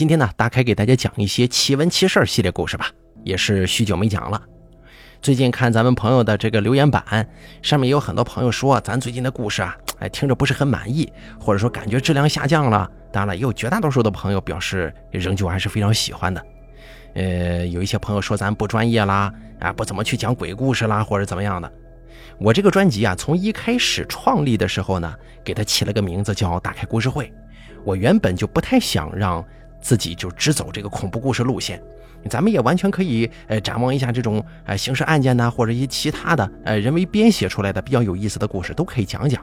今天呢，大开给大家讲一些奇闻奇事系列故事吧，也是许久没讲了。最近看咱们朋友的这个留言板，上面有很多朋友说咱最近的故事啊，哎，听着不是很满意，或者说感觉质量下降了。当然了，也有绝大多数的朋友表示仍旧还是非常喜欢的。呃，有一些朋友说咱不专业啦，啊，不怎么去讲鬼故事啦，或者怎么样的。我这个专辑啊，从一开始创立的时候呢，给它起了个名字叫“打开故事会”。我原本就不太想让自己就只走这个恐怖故事路线，咱们也完全可以呃展望一下这种呃刑事案件呢，或者一些其他的呃人为编写出来的比较有意思的故事都可以讲讲。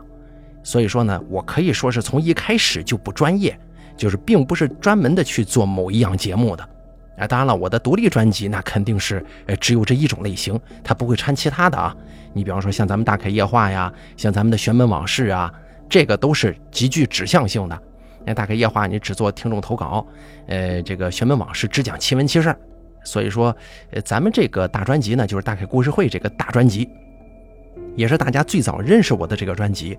所以说呢，我可以说是从一开始就不专业，就是并不是专门的去做某一样节目的。啊，当然了，我的独立专辑那肯定是呃只有这一种类型，它不会掺其他的啊。你比方说像咱们大开夜话呀，像咱们的玄门往事啊，这个都是极具指向性的。那大概夜话你只做听众投稿，呃，这个玄门往事只讲奇闻奇事。所以说，呃，咱们这个大专辑呢，就是大概故事会这个大专辑，也是大家最早认识我的这个专辑。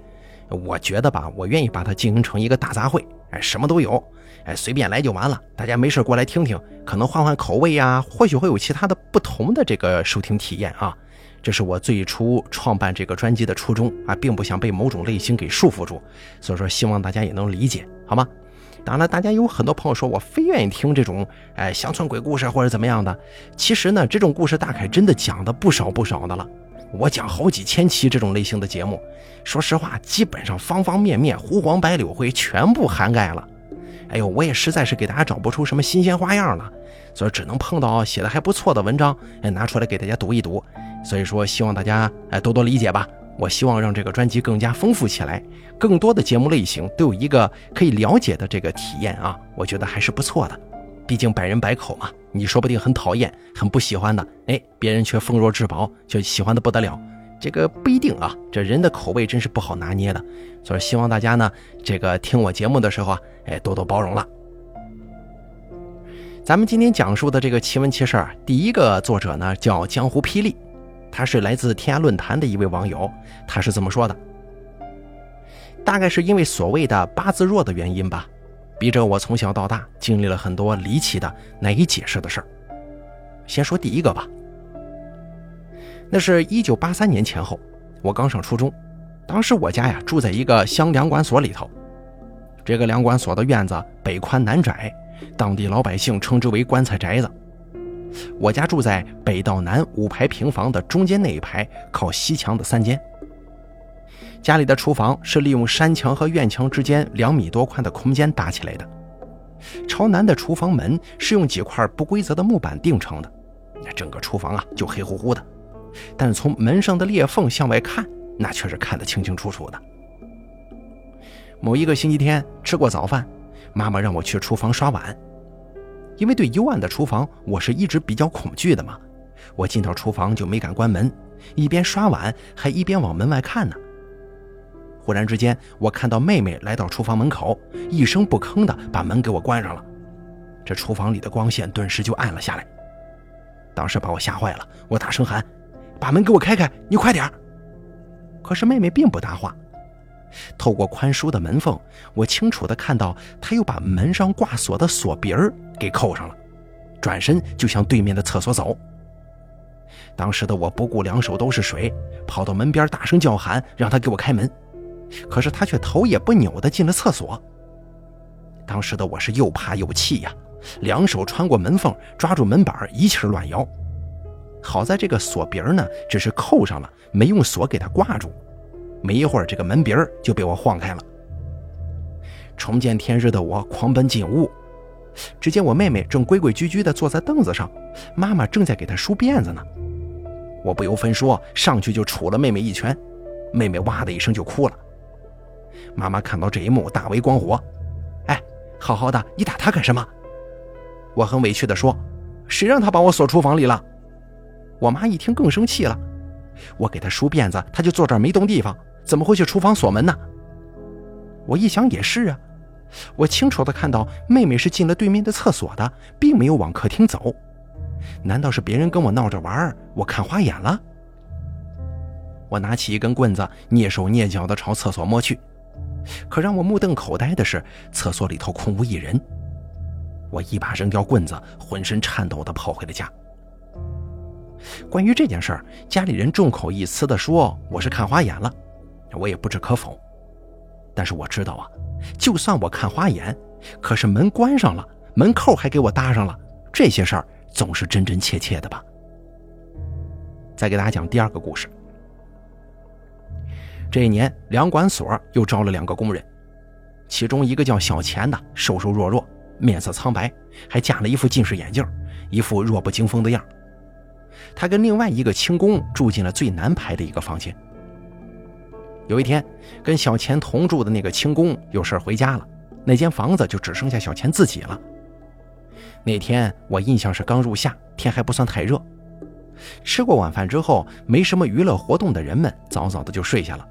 我觉得吧，我愿意把它经营成一个大杂烩，哎，什么都有。哎，随便来就完了，大家没事过来听听，可能换换口味呀，或许会有其他的不同的这个收听体验啊。这是我最初创办这个专辑的初衷啊，并不想被某种类型给束缚住，所以说希望大家也能理解，好吗？当然了，大家有很多朋友说我非愿意听这种哎乡村鬼故事或者怎么样的，其实呢，这种故事大凯真的讲的不少不少的了，我讲好几千期这种类型的节目，说实话，基本上方方面面、胡黄白柳灰全部涵盖了。哎呦，我也实在是给大家找不出什么新鲜花样了，所以只能碰到写的还不错的文章，哎，拿出来给大家读一读。所以说，希望大家哎多多理解吧。我希望让这个专辑更加丰富起来，更多的节目类型都有一个可以了解的这个体验啊，我觉得还是不错的。毕竟百人百口嘛，你说不定很讨厌、很不喜欢的，哎，别人却丰若至宝，就喜欢的不得了。这个不一定啊，这人的口味真是不好拿捏的，所以希望大家呢，这个听我节目的时候啊，哎，多多包容了。咱们今天讲述的这个奇闻奇事啊，第一个作者呢叫江湖霹雳，他是来自天涯论坛的一位网友，他是这么说的：大概是因为所谓的八字弱的原因吧，逼着我从小到大经历了很多离奇的难以解释的事儿。先说第一个吧。那是一九八三年前后，我刚上初中，当时我家呀住在一个乡粮管所里头，这个粮管所的院子北宽南窄，当地老百姓称之为棺材宅子。我家住在北到南五排平房的中间那一排靠西墙的三间。家里的厨房是利用山墙和院墙之间两米多宽的空间搭起来的，朝南的厨房门是用几块不规则的木板钉成的，整个厨房啊就黑乎乎的。但从门上的裂缝向外看，那却是看得清清楚楚的。某一个星期天吃过早饭，妈妈让我去厨房刷碗，因为对幽暗的厨房我是一直比较恐惧的嘛。我进到厨房就没敢关门，一边刷碗还一边往门外看呢。忽然之间，我看到妹妹来到厨房门口，一声不吭的把门给我关上了。这厨房里的光线顿时就暗了下来，当时把我吓坏了，我大声喊。把门给我开开，你快点可是妹妹并不答话。透过宽疏的门缝，我清楚的看到他又把门上挂锁的锁鼻儿给扣上了，转身就向对面的厕所走。当时的我不顾两手都是水，跑到门边大声叫喊，让他给我开门。可是他却头也不扭的进了厕所。当时的我是又怕又气呀，两手穿过门缝，抓住门板，一气乱摇。好在这个锁鼻儿呢，只是扣上了，没用锁给它挂住。没一会儿，这个门鼻儿就被我晃开了。重见天日的我狂奔进屋，只见我妹妹正规规矩矩地坐在凳子上，妈妈正在给她梳辫子呢。我不由分说，上去就杵了妹妹一拳，妹妹哇的一声就哭了。妈妈看到这一幕，大为光火：“哎，好好的，你打她干什么？”我很委屈地说：“谁让她把我锁厨房里了？”我妈一听更生气了，我给她梳辫子，她就坐这儿没动地方，怎么会去厨房锁门呢？我一想也是啊，我清楚的看到妹妹是进了对面的厕所的，并没有往客厅走，难道是别人跟我闹着玩，我看花眼了？我拿起一根棍子，蹑手蹑脚的朝厕所摸去，可让我目瞪口呆的是，厕所里头空无一人。我一把扔掉棍子，浑身颤抖的跑回了家。关于这件事儿，家里人众口一词的说我是看花眼了，我也不置可否。但是我知道啊，就算我看花眼，可是门关上了，门扣还给我搭上了，这些事儿总是真真切切的吧。再给大家讲第二个故事。这一年，粮管所又招了两个工人，其中一个叫小钱的，瘦瘦弱弱，面色苍白，还架了一副近视眼镜，一副弱不禁风的样。他跟另外一个轻工住进了最南排的一个房间。有一天，跟小钱同住的那个轻工有事回家了，那间房子就只剩下小钱自己了。那天我印象是刚入夏，天还不算太热。吃过晚饭之后，没什么娱乐活动的人们早早的就睡下了。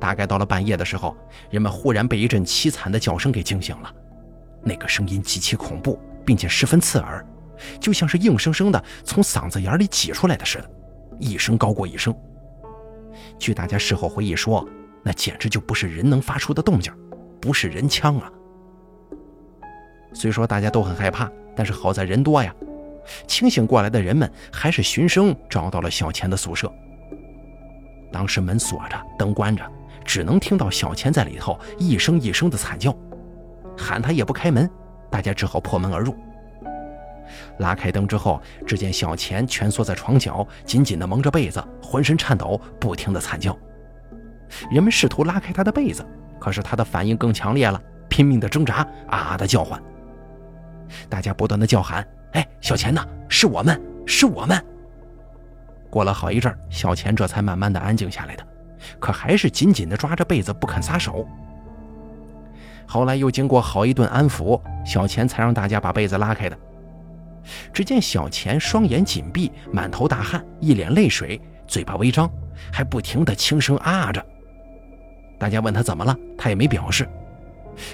大概到了半夜的时候，人们忽然被一阵凄惨的叫声给惊醒了。那个声音极其恐怖，并且十分刺耳，就像是硬生生的从嗓子眼里挤出来的似的，一声高过一声。据大家事后回忆说，那简直就不是人能发出的动静，不是人枪啊。虽说大家都很害怕，但是好在人多呀。清醒过来的人们还是循声找到了小钱的宿舍。当时门锁着，灯关着。只能听到小钱在里头一声一声的惨叫，喊他也不开门，大家只好破门而入。拉开灯之后，只见小钱蜷缩在床角，紧紧地蒙着被子，浑身颤抖，不停地惨叫。人们试图拉开他的被子，可是他的反应更强烈了，拼命地挣扎，啊啊的叫唤。大家不断地叫喊：“哎，小钱呢？是我们，是我们！”过了好一阵，小钱这才慢慢地安静下来的。可还是紧紧地抓着被子不肯撒手。后来又经过好一顿安抚，小钱才让大家把被子拉开的。只见小钱双眼紧闭，满头大汗，一脸泪水，嘴巴微张，还不停地轻声啊着。大家问他怎么了，他也没表示。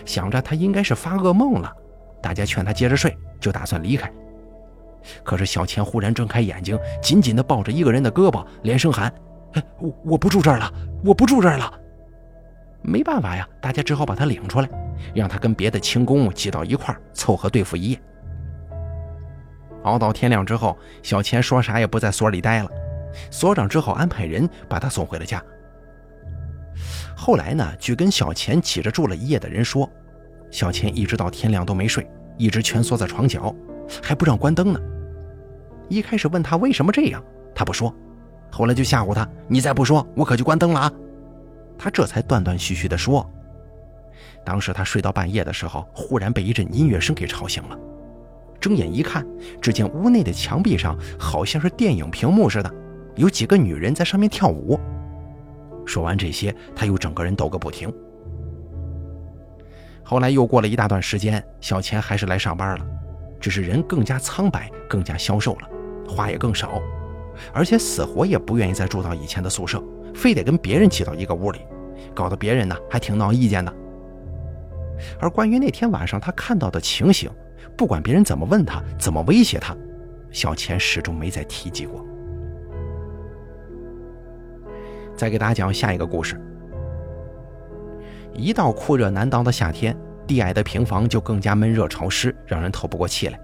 想着他应该是发噩梦了，大家劝他接着睡，就打算离开。可是小钱忽然睁开眼睛，紧紧地抱着一个人的胳膊，连声喊。我我不住这儿了，我不住这儿了。没办法呀，大家只好把他领出来，让他跟别的轻工挤到一块儿，凑合对付一夜。熬到天亮之后，小钱说啥也不在所里待了，所长只好安排人把他送回了家。后来呢，据跟小钱挤着住了一夜的人说，小钱一直到天亮都没睡，一直蜷缩在床角，还不让关灯呢。一开始问他为什么这样，他不说。后来就吓唬他：“你再不说，我可就关灯了啊！”他这才断断续续地说：“当时他睡到半夜的时候，忽然被一阵音乐声给吵醒了。睁眼一看，只见屋内的墙壁上好像是电影屏幕似的，有几个女人在上面跳舞。”说完这些，他又整个人抖个不停。后来又过了一大段时间，小钱还是来上班了，只是人更加苍白，更加消瘦了，话也更少。而且死活也不愿意再住到以前的宿舍，非得跟别人挤到一个屋里，搞得别人呢还挺闹意见的。而关于那天晚上他看到的情形，不管别人怎么问他，怎么威胁他，小钱始终没再提及过。再给大家讲下一个故事。一到酷热难当的夏天，低矮的平房就更加闷热潮湿，让人透不过气来。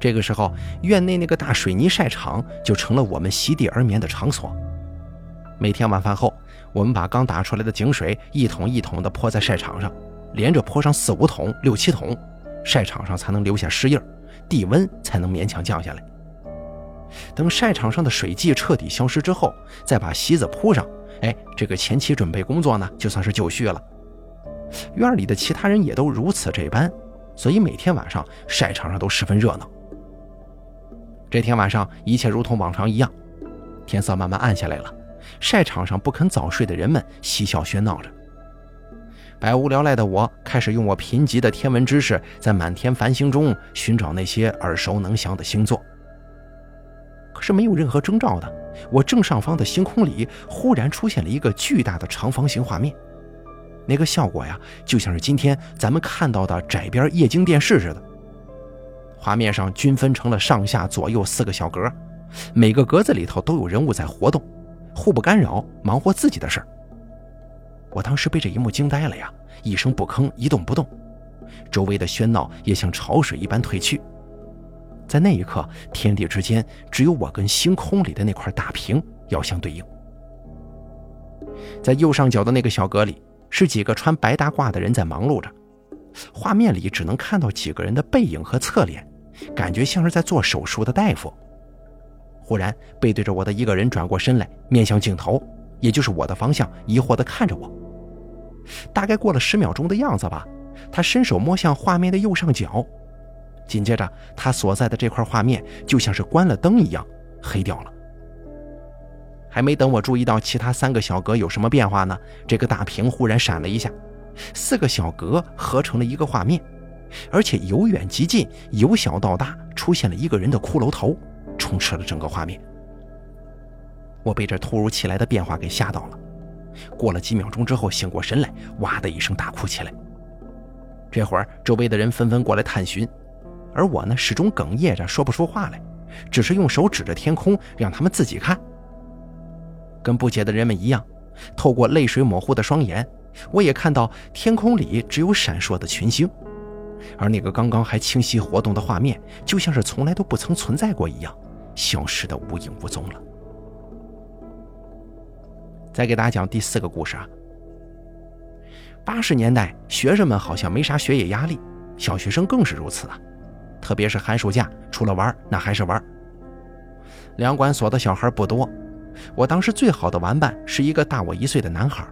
这个时候，院内那个大水泥晒场就成了我们席地而眠的场所。每天晚饭后，我们把刚打出来的井水一桶一桶地泼在晒场上，连着泼上四五桶、六七桶，晒场上才能留下湿印地温才能勉强降下来。等晒场上的水迹彻底消失之后，再把席子铺上，哎，这个前期准备工作呢，就算是就绪了。院里的其他人也都如此这般，所以每天晚上晒场上都十分热闹。这天晚上，一切如同往常一样。天色慢慢暗下来了，晒场上不肯早睡的人们嬉笑喧闹着。百无聊赖的我，开始用我贫瘠的天文知识，在满天繁星中寻找那些耳熟能详的星座。可是没有任何征兆的，我正上方的星空里忽然出现了一个巨大的长方形画面。那个效果呀，就像是今天咱们看到的窄边液晶电视似的。画面上均分成了上下左右四个小格，每个格子里头都有人物在活动，互不干扰，忙活自己的事儿。我当时被这一幕惊呆了呀，一声不吭，一动不动。周围的喧闹也像潮水一般退去。在那一刻，天地之间只有我跟星空里的那块大屏要相对应。在右上角的那个小格里，是几个穿白大褂的人在忙碌着。画面里只能看到几个人的背影和侧脸，感觉像是在做手术的大夫。忽然，背对着我的一个人转过身来，面向镜头，也就是我的方向，疑惑地看着我。大概过了十秒钟的样子吧，他伸手摸向画面的右上角，紧接着他所在的这块画面就像是关了灯一样黑掉了。还没等我注意到其他三个小格有什么变化呢，这个大屏忽然闪了一下。四个小格合成了一个画面，而且由远及近，由小到大，出现了一个人的骷髅头，充斥了整个画面。我被这突如其来的变化给吓到了，过了几秒钟之后醒过神来，哇的一声大哭起来。这会儿周围的人纷纷过来探寻，而我呢始终哽咽着说不出话来，只是用手指着天空，让他们自己看。跟不解的人们一样，透过泪水模糊的双眼。我也看到天空里只有闪烁的群星，而那个刚刚还清晰活动的画面，就像是从来都不曾存在过一样，消失的无影无踪了。再给大家讲第四个故事啊。八十年代，学生们好像没啥学业压力，小学生更是如此啊。特别是寒暑假，除了玩，那还是玩。粮管所的小孩不多，我当时最好的玩伴是一个大我一岁的男孩。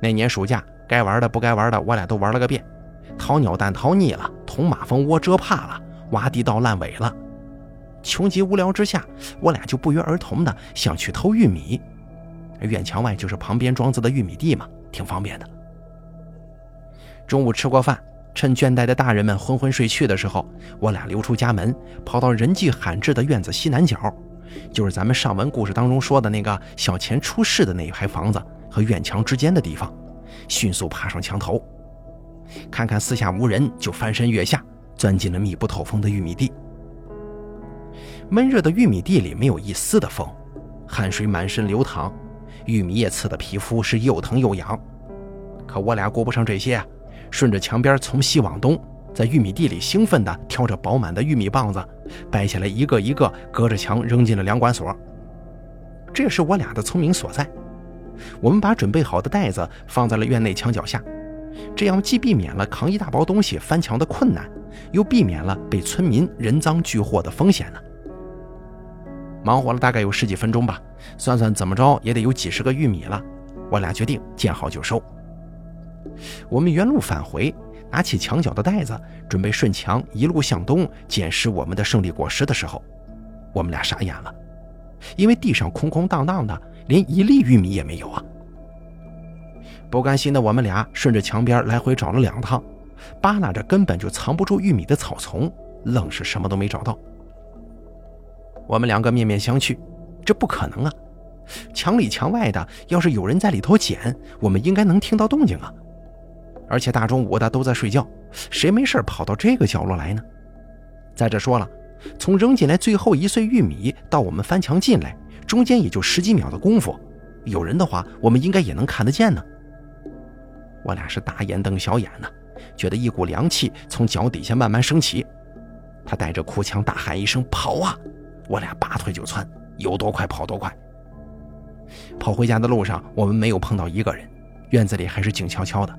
那年暑假，该玩的不该玩的，我俩都玩了个遍。掏鸟蛋掏腻了，捅马蜂窝蛰怕了，挖地道烂尾了。穷极无聊之下，我俩就不约而同的想去偷玉米。院墙外就是旁边庄子的玉米地嘛，挺方便的。中午吃过饭，趁倦怠的大人们昏昏睡去的时候，我俩溜出家门，跑到人迹罕至的院子西南角，就是咱们上文故事当中说的那个小钱出事的那一排房子。和院墙之间的地方，迅速爬上墙头，看看四下无人，就翻身跃下，钻进了密不透风的玉米地。闷热的玉米地里没有一丝的风，汗水满身流淌，玉米叶刺的皮肤是又疼又痒。可我俩顾不上这些，顺着墙边从西往东，在玉米地里兴奋地挑着饱满的玉米棒子，掰下来一个一个，隔着墙扔进了粮管所。这是我俩的聪明所在。我们把准备好的袋子放在了院内墙角下，这样既避免了扛一大包东西翻墙的困难，又避免了被村民人赃俱获的风险呢。忙活了大概有十几分钟吧，算算怎么着也得有几十个玉米了。我俩决定见好就收。我们原路返回，拿起墙角的袋子，准备顺墙一路向东捡拾我们的胜利果实的时候，我们俩傻眼了，因为地上空空荡荡的。连一粒玉米也没有啊！不甘心的我们俩顺着墙边来回找了两趟，扒拉着根本就藏不住玉米的草丛，愣是什么都没找到。我们两个面面相觑，这不可能啊！墙里墙外的，要是有人在里头捡，我们应该能听到动静啊！而且大中午的都在睡觉，谁没事跑到这个角落来呢？再者说了，从扔进来最后一穗玉米到我们翻墙进来。中间也就十几秒的功夫，有人的话，我们应该也能看得见呢。我俩是大眼瞪小眼呢，觉得一股凉气从脚底下慢慢升起。他带着哭腔大喊一声：“跑啊！”我俩拔腿就窜，有多快跑多快。跑回家的路上，我们没有碰到一个人，院子里还是静悄悄的，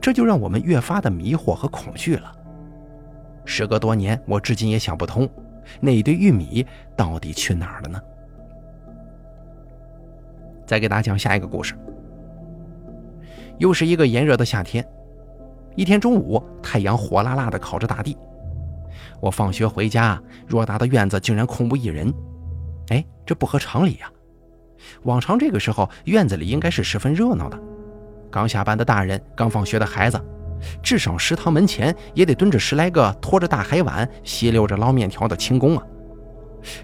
这就让我们越发的迷惑和恐惧了。时隔多年，我至今也想不通，那一堆玉米到底去哪儿了呢？再给大家讲下一个故事。又是一个炎热的夏天，一天中午，太阳火辣辣的烤着大地。我放学回家，偌大的院子竟然空无一人。哎，这不合常理呀！往常这个时候，院子里应该是十分热闹的。刚下班的大人，刚放学的孩子，至少食堂门前也得蹲着十来个拖着大海碗、吸溜着捞面条的轻工啊。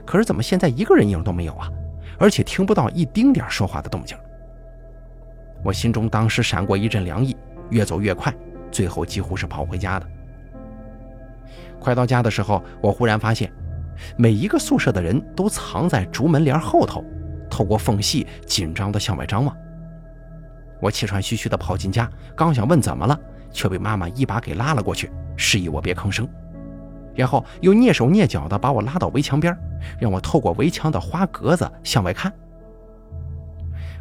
可是怎么现在一个人影都没有啊？而且听不到一丁点说话的动静，我心中当时闪过一阵凉意，越走越快，最后几乎是跑回家的。快到家的时候，我忽然发现，每一个宿舍的人都藏在竹门帘后头，透过缝隙紧张地向外张望。我气喘吁吁地跑进家，刚想问怎么了，却被妈妈一把给拉了过去，示意我别吭声，然后又蹑手蹑脚地把我拉到围墙边，让我透过围墙的花格子向外看。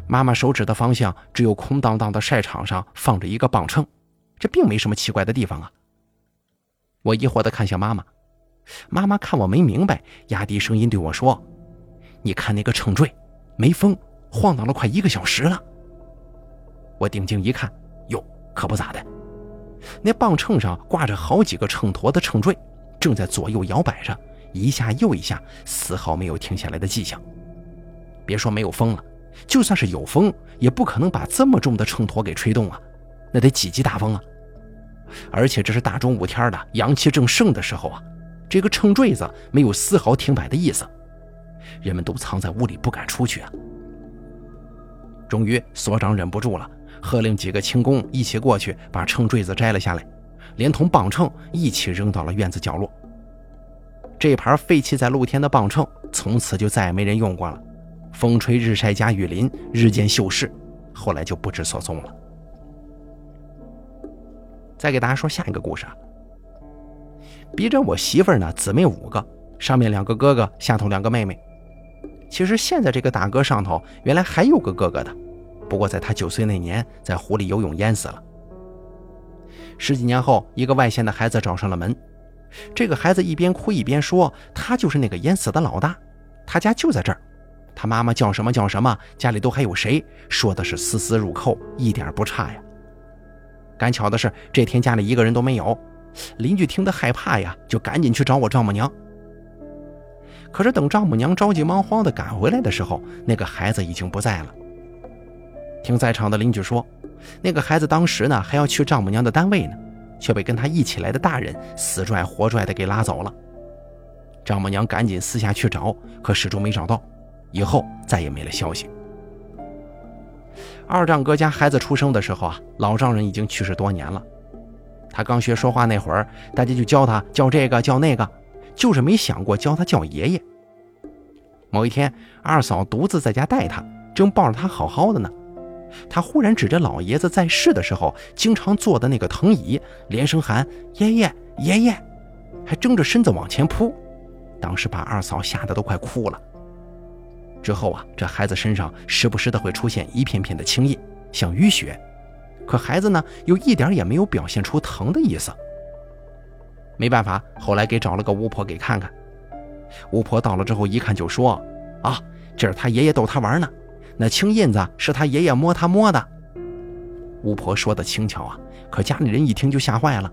妈妈手指的方向只有空荡荡的晒场上放着一个磅秤，这并没什么奇怪的地方啊。我疑惑地看向妈妈，妈妈看我没明白，压低声音对我说：“你看那个秤坠，没风，晃荡了快一个小时了。”我定睛一看，哟，可不咋的，那磅秤上挂着好几个秤砣的秤坠，正在左右摇摆着，一下又一下，丝毫没有停下来的迹象。别说没有风了，就算是有风，也不可能把这么重的秤砣给吹动啊，那得几级大风啊！而且这是大中午天的，阳气正盛的时候啊，这个秤坠子没有丝毫停摆的意思，人们都藏在屋里不敢出去啊。终于，所长忍不住了，喝令几个轻工一起过去把秤坠子摘了下来，连同磅秤一起扔到了院子角落。这盘废弃在露天的磅秤从此就再也没人用过了，风吹日晒加雨淋，日渐锈蚀，后来就不知所踪了。再给大家说下一个故事啊。逼着我媳妇儿呢，姊妹五个，上面两个哥哥，下头两个妹妹。其实现在这个大哥上头原来还有个哥哥的，不过在他九岁那年在湖里游泳淹死了。十几年后，一个外县的孩子找上了门，这个孩子一边哭一边说，他就是那个淹死的老大，他家就在这儿，他妈妈叫什么叫什么，家里都还有谁，说的是丝丝入扣，一点不差呀。赶巧的是，这天家里一个人都没有，邻居听得害怕呀，就赶紧去找我丈母娘。可是等丈母娘着急忙慌的赶回来的时候，那个孩子已经不在了。听在场的邻居说，那个孩子当时呢还要去丈母娘的单位呢，却被跟他一起来的大人死拽活拽的给拉走了。丈母娘赶紧私下去找，可始终没找到，以后再也没了消息。二丈哥家孩子出生的时候啊，老丈人已经去世多年了。他刚学说话那会儿，大家就教他叫这个叫那个，就是没想过教他叫爷爷。某一天，二嫂独自在家带他，正抱着他好好的呢，他忽然指着老爷子在世的时候经常坐的那个藤椅，连声喊“爷爷，爷爷”，还睁着身子往前扑，当时把二嫂吓得都快哭了。之后啊，这孩子身上时不时的会出现一片片的青印，像淤血，可孩子呢又一点也没有表现出疼的意思。没办法，后来给找了个巫婆给看看。巫婆到了之后一看就说：“啊，这是他爷爷逗他玩呢，那青印子是他爷爷摸他摸的。”巫婆说的轻巧啊，可家里人一听就吓坏了。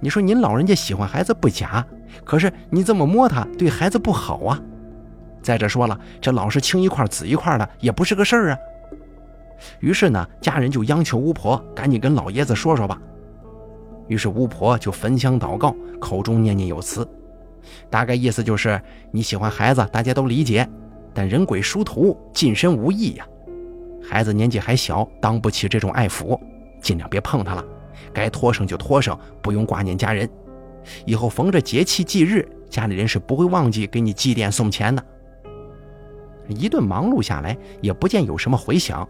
你说您老人家喜欢孩子不假，可是你这么摸他对孩子不好啊。再者说了，这老是青一块紫一块的，也不是个事儿啊。于是呢，家人就央求巫婆赶紧跟老爷子说说吧。于是巫婆就焚香祷告，口中念念有词，大概意思就是你喜欢孩子，大家都理解，但人鬼殊途，近身无益呀。孩子年纪还小，当不起这种爱抚，尽量别碰他了。该托生就托生，不用挂念家人。以后逢着节气忌日，家里人是不会忘记给你祭奠送钱的。一顿忙碌下来，也不见有什么回响。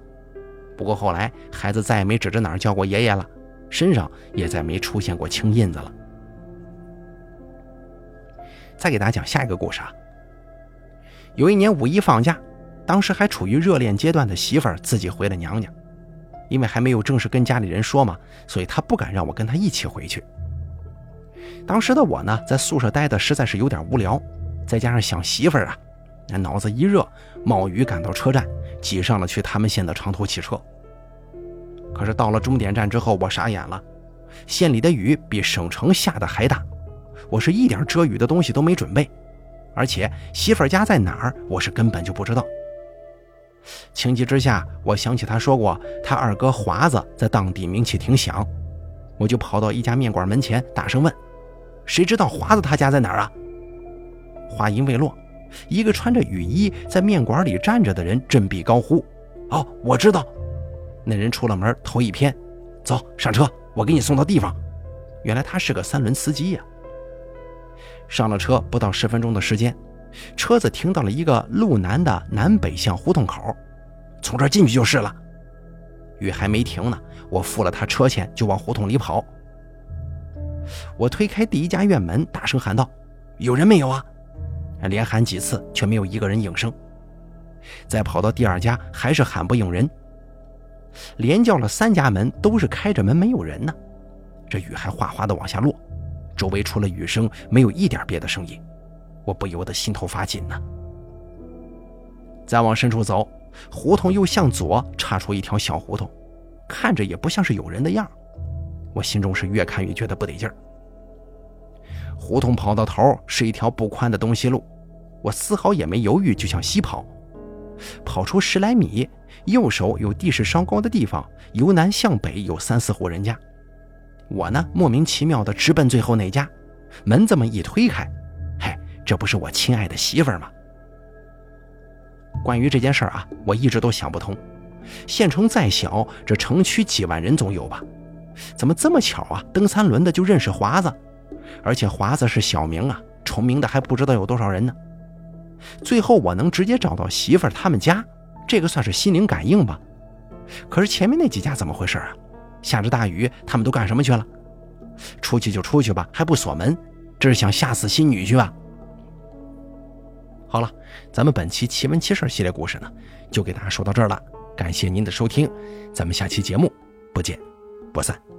不过后来，孩子再也没指着哪儿叫过爷爷了，身上也再没出现过青印子了。再给大家讲下一个故事啊。有一年五一放假，当时还处于热恋阶段的媳妇儿自己回了娘家，因为还没有正式跟家里人说嘛，所以她不敢让我跟她一起回去。当时的我呢，在宿舍待的实在是有点无聊，再加上想媳妇儿啊。那脑子一热，冒雨赶到车站，挤上了去他们县的长途汽车。可是到了终点站之后，我傻眼了，县里的雨比省城下的还大，我是一点遮雨的东西都没准备，而且媳妇儿家在哪儿，我是根本就不知道。情急之下，我想起他说过他二哥华子在当地名气挺响，我就跑到一家面馆门前，大声问：“谁知道华子他家在哪儿啊？”话音未落。一个穿着雨衣在面馆里站着的人振臂高呼：“哦，我知道！”那人出了门，头一偏：“走上车，我给你送到地方。”原来他是个三轮司机呀。上了车不到十分钟的时间，车子停到了一个路南的南北向胡同口，从这儿进去就是了。雨还没停呢，我付了他车钱就往胡同里跑。我推开第一家院门，大声喊道：“有人没有啊？”连喊几次，却没有一个人应声。再跑到第二家，还是喊不应人。连叫了三家门，都是开着门，没有人呢。这雨还哗哗的往下落，周围除了雨声，没有一点别的声音。我不由得心头发紧呢。再往深处走，胡同又向左插出一条小胡同，看着也不像是有人的样我心中是越看越觉得不得劲儿。胡同跑到头是一条不宽的东西路，我丝毫也没犹豫，就向西跑。跑出十来米，右手有地势稍高的地方，由南向北有三四户人家。我呢，莫名其妙的直奔最后那家，门这么一推开，嘿，这不是我亲爱的媳妇儿吗？关于这件事儿啊，我一直都想不通。县城再小，这城区几万人总有吧？怎么这么巧啊？蹬三轮的就认识华子，而且华子是小名啊，重名的还不知道有多少人呢。最后我能直接找到媳妇儿他们家，这个算是心灵感应吧。可是前面那几家怎么回事啊？下着大雨，他们都干什么去了？出去就出去吧，还不锁门，这是想吓死新女婿吧？好了，咱们本期奇闻奇事系列故事呢，就给大家说到这儿了。感谢您的收听，咱们下期节目不见不散。